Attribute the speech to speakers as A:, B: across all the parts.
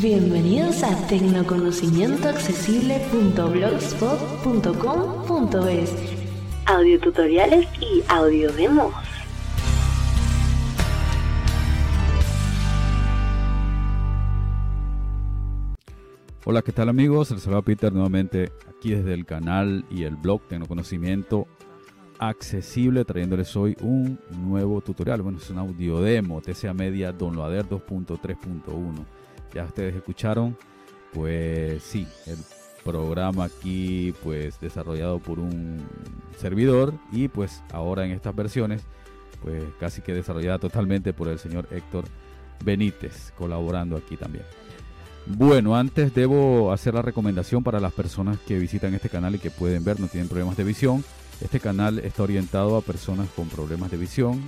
A: Bienvenidos a tecnoconocimientoaccesible.blogspot.com.es Audio tutoriales y audio demos.
B: Hola, ¿qué tal amigos? Les saluda Peter nuevamente aquí desde el canal y el blog Tecnoconocimiento Accesible, trayéndoles hoy un nuevo tutorial. Bueno, es un audio demo TCA Media Downloader 2.3.1. Ya ustedes escucharon, pues sí, el programa aquí pues desarrollado por un servidor y pues ahora en estas versiones pues casi que desarrollada totalmente por el señor Héctor Benítez colaborando aquí también. Bueno, antes debo hacer la recomendación para las personas que visitan este canal y que pueden ver, no tienen problemas de visión. Este canal está orientado a personas con problemas de visión,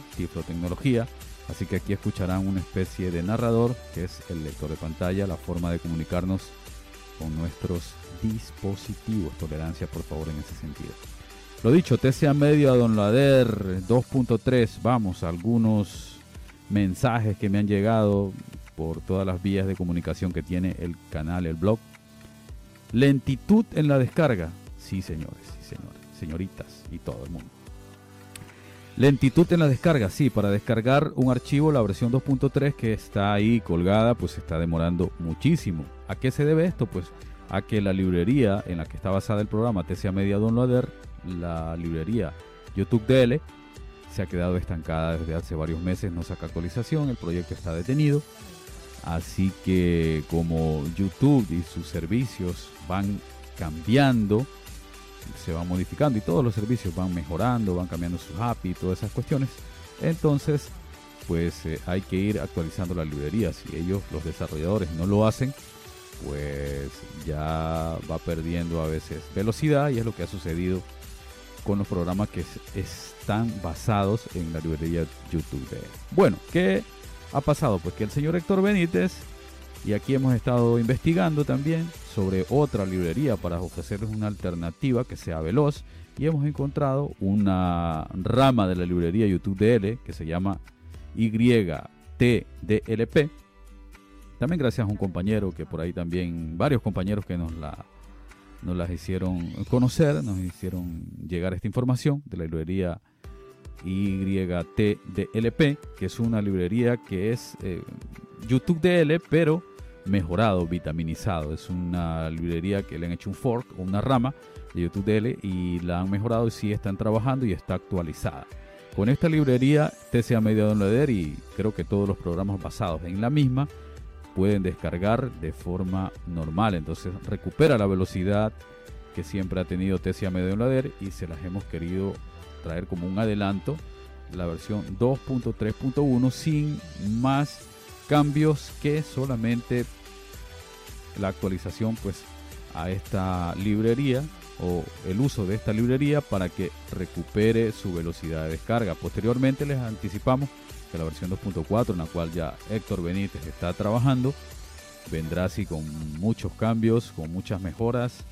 B: tecnología, así que aquí escucharán una especie de narrador, que es el lector de pantalla, la forma de comunicarnos con nuestros dispositivos. Tolerancia, por favor, en ese sentido. Lo dicho, TCA Medio a Don Lader 2.3, vamos, algunos mensajes que me han llegado por todas las vías de comunicación que tiene el canal, el blog. Lentitud en la descarga. Sí, señores, sí, señores, señoritas y todo el mundo. Lentitud en la descarga, sí, para descargar un archivo, la versión 2.3 que está ahí colgada, pues está demorando muchísimo. ¿A qué se debe esto? Pues a que la librería en la que está basada el programa TCA Media Downloader, la librería YouTube DL, se ha quedado estancada desde hace varios meses, no saca actualización, el proyecto está detenido Así que como YouTube y sus servicios van cambiando, se van modificando y todos los servicios van mejorando, van cambiando sus API y todas esas cuestiones, entonces pues eh, hay que ir actualizando la librería. Si ellos, los desarrolladores, no lo hacen, pues ya va perdiendo a veces velocidad y es lo que ha sucedido con los programas que están basados en la librería YouTube. Bueno, ¿qué ha pasado? Pues que el señor Héctor Benítez, y aquí hemos estado investigando también sobre otra librería para ofrecerles una alternativa que sea veloz, y hemos encontrado una rama de la librería YouTube DL que se llama YTDLP. También gracias a un compañero que por ahí también, varios compañeros que nos la nos las hicieron conocer, nos hicieron llegar esta información de la librería YTDLP, que es una librería que es eh, YouTube DL, pero mejorado, vitaminizado. Es una librería que le han hecho un fork o una rama de YouTube DL y la han mejorado y sí están trabajando y está actualizada. Con esta librería TCA Media Downloader y creo que todos los programas basados en la misma pueden descargar de forma normal. Entonces recupera la velocidad que siempre ha tenido TCA Media Downloader y se las hemos querido traer como un adelanto la versión 2.3.1 sin más cambios que solamente la actualización pues a esta librería o el uso de esta librería para que recupere su velocidad de descarga. Posteriormente les anticipamos que la versión 2.4 en la cual ya Héctor Benítez está trabajando vendrá así con muchos cambios, con muchas mejoras,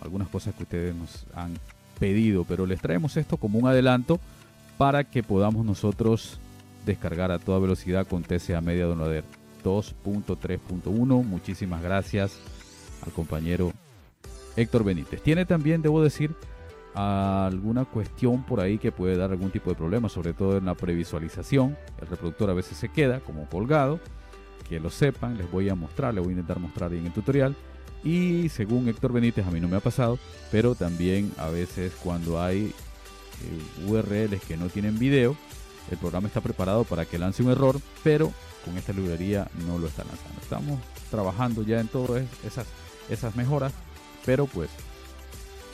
B: algunas cosas que ustedes nos han pedido, pero les traemos esto como un adelanto para que podamos nosotros descargar a toda velocidad con TCA Media Downloader 2.3.1. Muchísimas gracias al compañero Héctor Benítez. Tiene también, debo decir, alguna cuestión por ahí que puede dar algún tipo de problema, sobre todo en la previsualización. El reproductor a veces se queda como colgado. Que lo sepan, les voy a mostrar, les voy a intentar mostrar en el tutorial. Y según Héctor Benítez, a mí no me ha pasado, pero también a veces cuando hay eh, URLs que no tienen video, el programa está preparado para que lance un error, pero con esta librería no lo está lanzando. Estamos trabajando ya en todas esas, mejoras, pero pues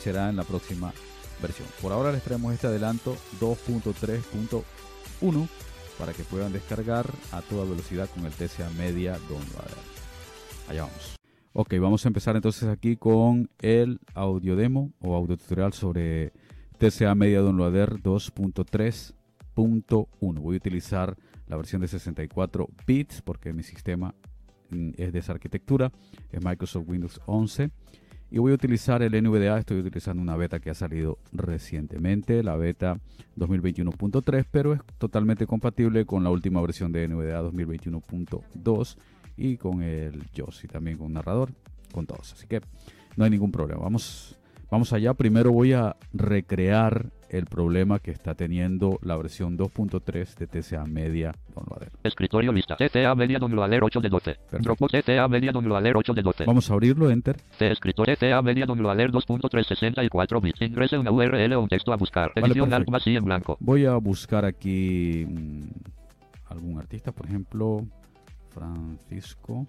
B: será en la próxima versión. Por ahora les traemos este adelanto 2.3.1 para que puedan descargar a toda velocidad con el TCA Media Downloader. Allá vamos. Ok, vamos a empezar entonces aquí con el audio demo o audio tutorial sobre TCA Media Downloader 2.3.1. Voy a utilizar la versión de 64 bits porque mi sistema mm, es de esa arquitectura, es Microsoft Windows 11. Y voy a utilizar el NVDA, estoy utilizando una beta que ha salido recientemente, la beta 2021.3, pero es totalmente compatible con la última versión de NVDA 2021.2 y con el y también con narrador, con todos. Así que no hay ningún problema. Vamos, vamos allá. Primero voy a recrear el problema que está teniendo la versión 2.3 de TCA Media Downloader.
C: Escritorio lista. TCA Media Downloader 8 de 12. Dropbox TCA Media Downloader 8 de 12.
B: Vamos a abrirlo, Enter.
C: C escritorio TCA Media Downloader 2.364 bits. Ingrese una URL o un texto a buscar. Edición. Alt más I en blanco.
B: Voy a buscar aquí mm, algún artista, por ejemplo, Francisco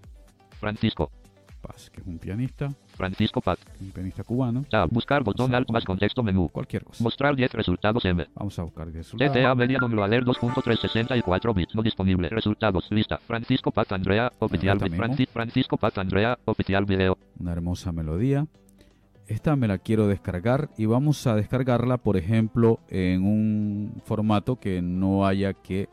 C: Francisco.
B: Paz, que es un pianista,
C: Francisco Paz.
B: un pianista cubano,
C: Tab. Buscar botón Alt más contexto menú.
B: cualquier cosa.
C: Mostrar 10 resultados M.
B: Vamos a buscar resultados.
C: TTA Media Downloader 2.364 bits no disponible. Resultados. Lista. Francisco Paz Andrea. Oficial.
B: Mismo.
C: Francis, Francisco Paz Andrea. Oficial video.
B: Una hermosa melodía. Esta me la quiero descargar y vamos a descargarla, por ejemplo, en un formato que no haya que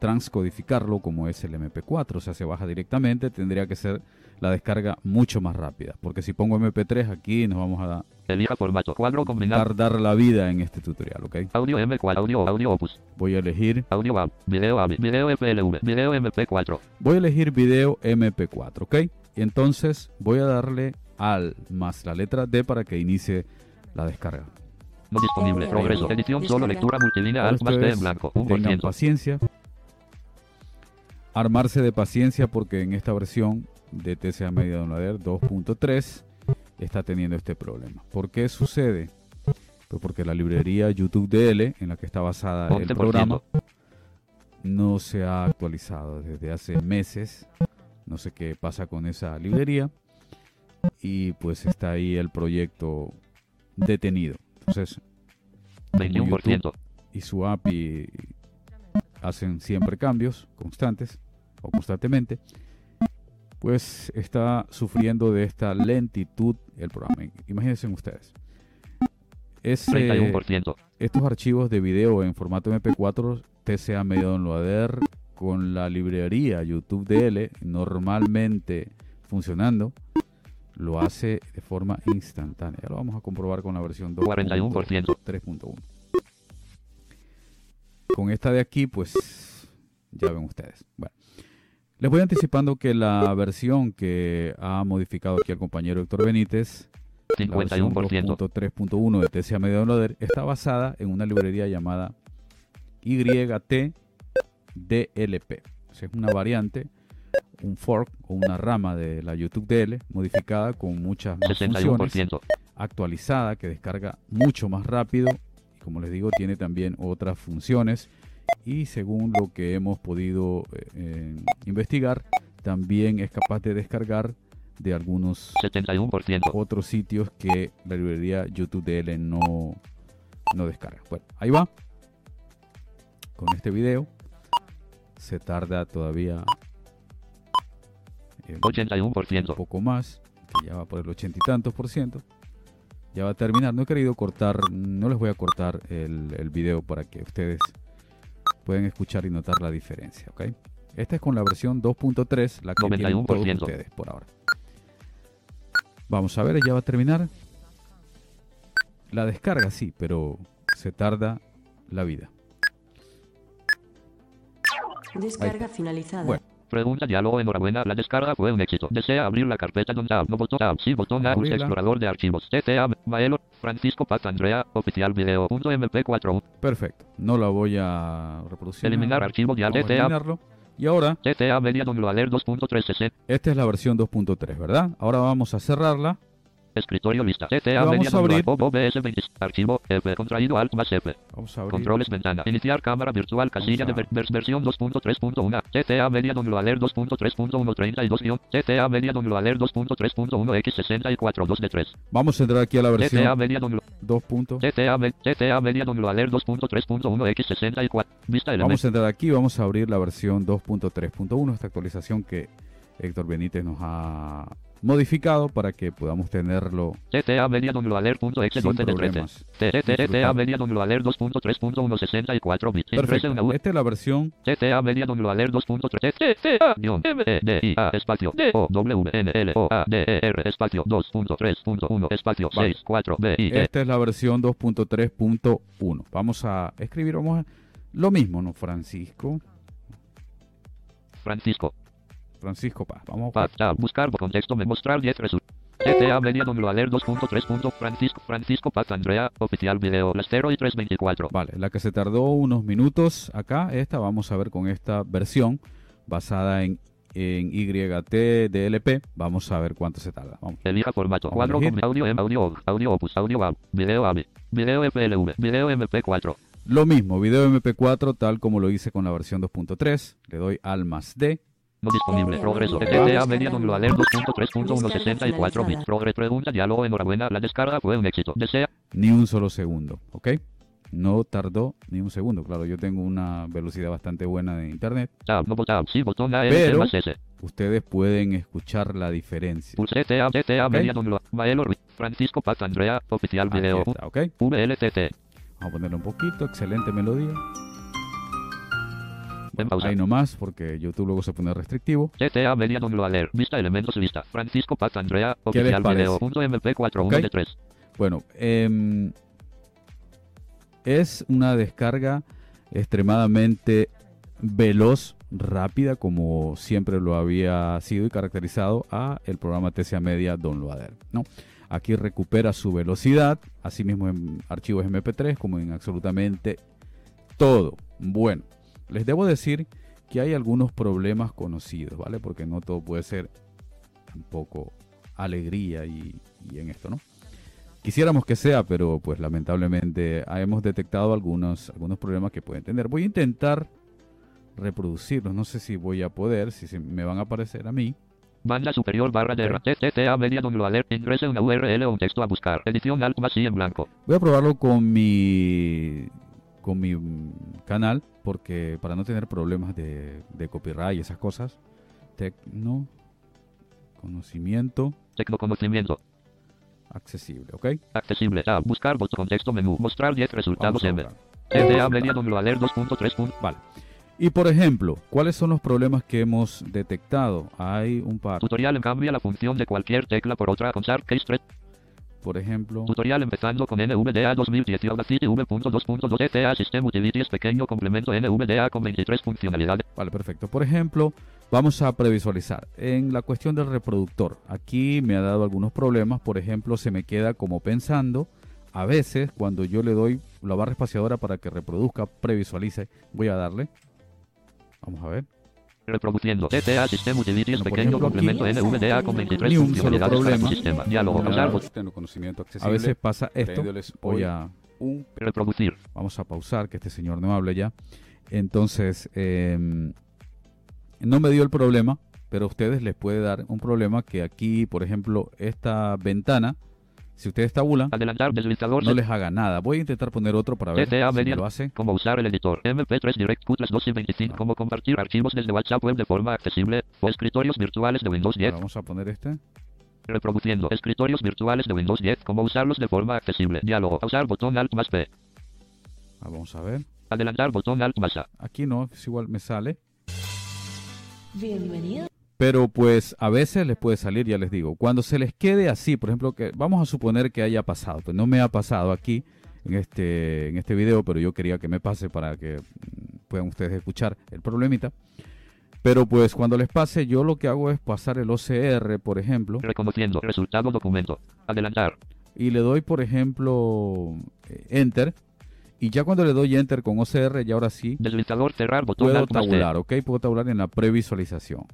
B: transcodificarlo como es el MP4, o sea, se baja directamente, tendría que ser la descarga mucho más rápida, porque si pongo MP3 aquí nos vamos a
C: Elija formato. Cuadro combinado.
B: tardar la vida en este tutorial, ¿ok?
C: Audio M4. Audio. Audio Opus.
B: Voy a elegir,
C: Audio AB. Video AB. Video FLV. Video MP4.
B: voy a elegir video MP4, ¿ok? Y entonces voy a darle al más la letra D para que inicie la descarga.
C: No disponible. Progreso. Edición solo. Lectura multilínea. Alt más
B: Ustedes
C: en blanco.
B: tengan
C: 1%.
B: paciencia. Armarse de paciencia porque en esta versión de TCA Media Downloader 2.3 está teniendo este problema. ¿Por qué sucede? Pues porque la librería YouTube DL en la que está basada el
C: 11%.
B: programa no se ha actualizado desde hace meses. No sé qué pasa con esa librería. Y pues está ahí el proyecto detenido. Entonces, como
C: 21%.
B: y su API hacen siempre cambios constantes o constantemente, pues está sufriendo de esta lentitud el programa. Imagínense ustedes. Ese,
C: 31%.
B: estos archivos de video en formato MP4 TCA Media Downloader con la librería YouTube DL normalmente funcionando lo hace de forma instantánea. Lo vamos a comprobar con la versión
C: 41%.
B: 2.3.1. Con esta de aquí, pues ya ven ustedes. Bueno, les voy anticipando que la versión que ha modificado aquí el compañero Héctor Benítez, la versión
C: 51%.
B: 2.3.1 de TCA Media Downloader, está basada en una librería llamada YTDLP. O sea, es una variante, un fork o una rama de la YouTube DL modificada con muchas más funciones
C: 61%.
B: actualizada que descarga mucho más rápido y como les digo tiene también otras funciones y según lo que hemos podido eh, investigar también es capaz de descargar de algunos
C: 71%.
B: otros sitios que la librería YouTube DL no, no descarga. Bueno, ahí va. Con este video se tarda todavía eh, un
C: 81%.
B: poco más, que ya va por el ochenta y tantos por ciento. Ya va a terminar. No he querido cortar, no les voy a cortar el, el video para que ustedes puedan escuchar y notar la diferencia, ¿ok? Esta es con la versión 2.3, la que tienen todos
C: 91%.
B: ustedes por ahora. Vamos a ver, ya va a terminar. La descarga sí, pero se tarda la vida.
D: Descarga finalizada.
B: Bueno.
C: Pregunta diálogo enhorabuena. La descarga fue un éxito. Desea abrir la carpeta donde tab. No botón tab. Sí botón A.
B: Abrirla.
C: explorador de archivos. TCA. Maelo. Francisco Paz Andrea. Oficial video. Punto MP4.
B: Perfecto. No la voy a reproducir.
C: Eliminar archivo TCA.
B: eliminarlo. Y ahora
C: TCA Media Downloader 2.360.
B: Esta es la versión 2.3, ¿verdad? Ahora vamos a cerrarla.
C: Escritorio lista.
B: Lo vamos a abrir.
C: Downloader. OBS 20. Archivo. F. Contraído Alt más F.
B: Vamos a abrir.
C: Controles ventana. Iniciar cámara virtual casilla de versión 2.3.1. TCA Media Downloader 2.3.132. TCA Media Downloader 2.3.1 X64 2 de 3.
B: Vamos a entrar aquí a la versión
C: Media Downloader
B: 2. punto.
C: TCA, Me- TCA Media Downloader 2.3.1 X64. Vista
B: Vamos a entrar aquí, vamos a abrir la versión 2.3.1, esta actualización que Héctor Benítez nos ha modificado para que podamos tenerlo
C: TCA Media Downloader punto X
B: sin
C: 12 de 13.
B: problemas.
C: TCA
B: Disfrutar.
C: Media Downloader 2.3.1 64 bits. Impresa
B: Perfecto. Esta es la versión
C: TCA Media Downloader 2.3. TCA guion M E D I A espacio D O W N L O A D E R espacio 2.3.1 espacio
B: Vale.
C: 6 4 B I E.
B: Esta es la versión 2.3.1. Vamos a escribir, vamos a lo mismo, ¿no? Francisco,
C: Francisco.
B: Francisco Paz. Vamos a
C: Paz, tab, buscar contexto, me mostrar 10 resultados. GTA Media Downloader 2.3. Francisco, Francisco Paz Andrea, oficial video, las 0 y 324.
B: Vale, la que se tardó unos minutos acá, esta vamos a ver con esta versión basada en, en YT DLP. Vamos a ver cuánto se tarda. Vamos.
C: Elija formato,
B: Vamos
C: cuadro con audio, em, audio, audio opus, audio WAV, video AVI, video FLV, video MP4.
B: Lo mismo, video MP4 tal como lo hice con la versión 2.3. Le doy al más D.
C: No disponible. Progreso. Media Downloader
D: finalizada.
C: 2.3.164 bits. Progreso. Pregunta. Diálogo. Enhorabuena. La descarga fue un éxito. Desea.
B: Ni un solo segundo, ¿ok? No tardó ni un segundo. Claro, yo tengo una velocidad bastante buena de internet.
C: Tab. No tab. Sí. Botón A.
B: Pero-
C: L. más S.
B: Ustedes pueden escuchar la diferencia.
C: Pulse GTA. GTA Media Downloader. Maelo Ruiz. Francisco Paz Andrea. Oficial video.
B: está, ¿ok?
C: VLCC.
B: Vamos a ponerle un poquito. Excelente melodía.
C: En pausa.
B: Ahí nomás, porque YouTube luego se pone restrictivo.
C: GTA Media Downloader. Vista elementos lista. Francisco Paz Andrea.
B: ¿Qué les
C: Oficial video. Punto MP4.
B: Ok.
C: 1 de 3.
B: Bueno, em, es una descarga extremadamente veloz, rápida, como siempre lo había sido y caracterizado a el programa TCA Media Downloader. ¿no? Aquí recupera su velocidad, así mismo en archivos MP3 como en absolutamente todo. Bueno, les debo decir que hay algunos problemas conocidos, ¿vale? Porque no todo puede ser tampoco alegría y, y en esto, ¿no? Quisiéramos que sea, pero pues lamentablemente hemos detectado algunos, algunos problemas que pueden tener. Voy a intentar reproducirlos, no sé si voy a poder, si se me van a aparecer a mí.
C: Banda superior barra de TTA Media Downloader. Ingrese una URL o un texto a buscar. Edición Alt más en blanco.
B: Voy a probarlo con mi con mi canal porque para no tener problemas de, de copyright y esas cosas. Tecno conocimiento
C: Tecnoconocimiento.
B: accesible, ¿ok?
C: Accesible. Tab. Buscar botón contexto menú. Mostrar 10 resultados M. Media Downloader 2.3.
B: Vale. Y por ejemplo, ¿cuáles son los problemas que hemos detectado? Hay un par.
C: Tutorial en cambia la función de cualquier tecla por otra con Sharp Case 3.
B: Por ejemplo,
C: Tutorial empezando con NVDA 2010 y Audacity V.2.2 ETA System Utilities pequeño complemento NVDA con 23 funcionalidades.
B: Vale, perfecto. Por ejemplo, vamos a previsualizar. En la cuestión del reproductor, aquí me ha dado algunos problemas. Por ejemplo, se me queda como pensando. A veces, cuando yo le doy la barra espaciadora para que reproduzca, previsualice, voy a darle. Vamos a ver.
C: Reproduciendo ETA System Utilities pequeño complemento NVDA con 23
B: Ni un solo
C: funcionalidades para tu sistema. Diálogo.
B: A veces pasa esto. Voy a,
E: un
C: Reproducir.
B: vamos a pausar, que este señor no hable ya. Entonces, eh, no me dio el problema, pero a ustedes les puede dar un problema que aquí, por ejemplo, esta ventana, si ustedes tabulan,
C: Adelantar deslizador.
B: no les haga nada. Voy a intentar poner otro para ver
C: GTA
B: si
C: Media.
B: lo hace.
C: Cómo usar el editor. MP3 Direct Q 2 y 25. Cómo compartir archivos desde WhatsApp Web de forma accesible. O escritorios virtuales de Windows 10.
B: Ahora vamos a poner este.
C: Reproduciendo. Escritorios virtuales de Windows 10. Cómo usarlos de forma accesible. Diálogo. Usar botón Alt más P.
B: Ah, vamos a ver.
C: Adelantar botón Alt más A.
B: Aquí no, es igual me sale.
D: Bienvenido.
B: Pero pues a veces les puede salir, ya les digo. Cuando se les quede así, por ejemplo, que vamos a suponer que haya pasado. Pues no me ha pasado aquí en este, en este video, pero yo quería que me pase para que mm, puedan ustedes escuchar el problemita. Pero pues cuando les pase, yo lo que hago es pasar el OCR, por ejemplo,
C: Reconociendo. Resultado documento. Adelantar.
B: y le doy, por ejemplo, eh, Enter. Y ya cuando le doy Enter con OCR, ya ahora sí
C: Deslizador cerrar botón
B: puedo tabular, ¿ok? Puedo tabular en la previsualización.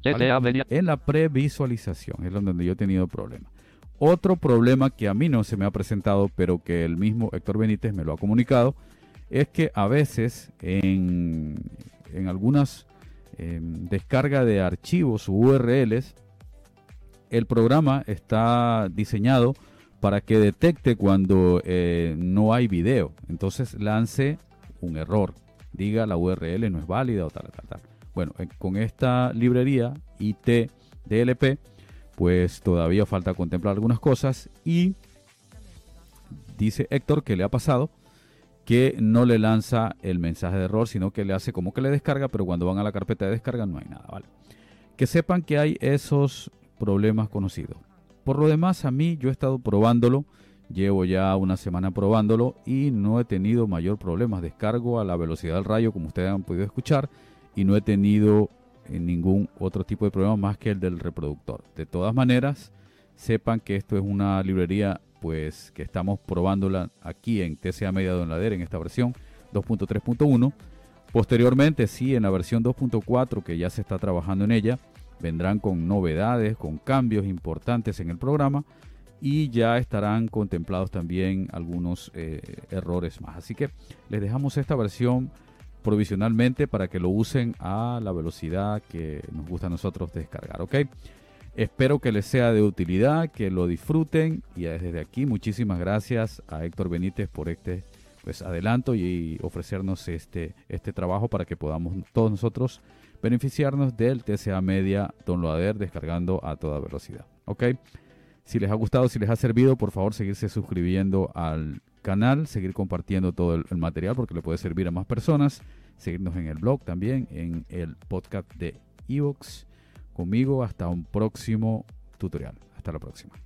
C: Media.
B: En la previsualización es donde yo he tenido problemas. Otro problema que a mí no se me ha presentado, pero que el mismo Héctor Benítez me lo ha comunicado, es que a veces en, en algunas em, descarga de archivos u URLs, el programa está diseñado para que detecte cuando eh, no hay video. Entonces lance un error. Diga la URL no es válida o tal, tal, tal. Bueno, eh, con esta librería IT DLP, pues todavía falta contemplar algunas cosas y dice Héctor que le ha pasado que no le lanza el mensaje de error, sino que le hace como que le descarga, pero cuando van a la carpeta de descarga no hay nada, ¿vale? Que sepan que hay esos problemas conocidos. Por lo demás, a mí yo he estado probándolo, llevo ya una semana probándolo y no he tenido mayor problema. Descargo a la velocidad del rayo, como ustedes han podido escuchar, y no he tenido en ningún otro tipo de programa más que el del reproductor. De todas maneras, sepan que esto es una librería pues que estamos probándola aquí en TCA Media Don Lader en esta versión 2.3.1. Posteriormente, sí, en la versión 2.4 que ya se está trabajando en ella, vendrán con novedades, con cambios importantes en el programa y ya estarán contemplados también algunos eh, errores más. Así que les dejamos esta versión provisionalmente para que lo usen a la velocidad que nos gusta a nosotros descargar, ¿ok? Espero que les sea de utilidad, que lo disfruten y desde aquí muchísimas gracias a Héctor Benítez por este pues adelanto y ofrecernos este, este trabajo para que podamos todos nosotros beneficiarnos del TCA Media Downloader descargando a toda velocidad. ¿Ok? Si les ha gustado, si les ha servido, por favor seguirse suscribiendo al canal, seguir compartiendo todo el, material porque le puede servir a más personas, seguirnos en el blog también, en el podcast de Evox. Conmigo hasta un próximo tutorial. Hasta la próxima.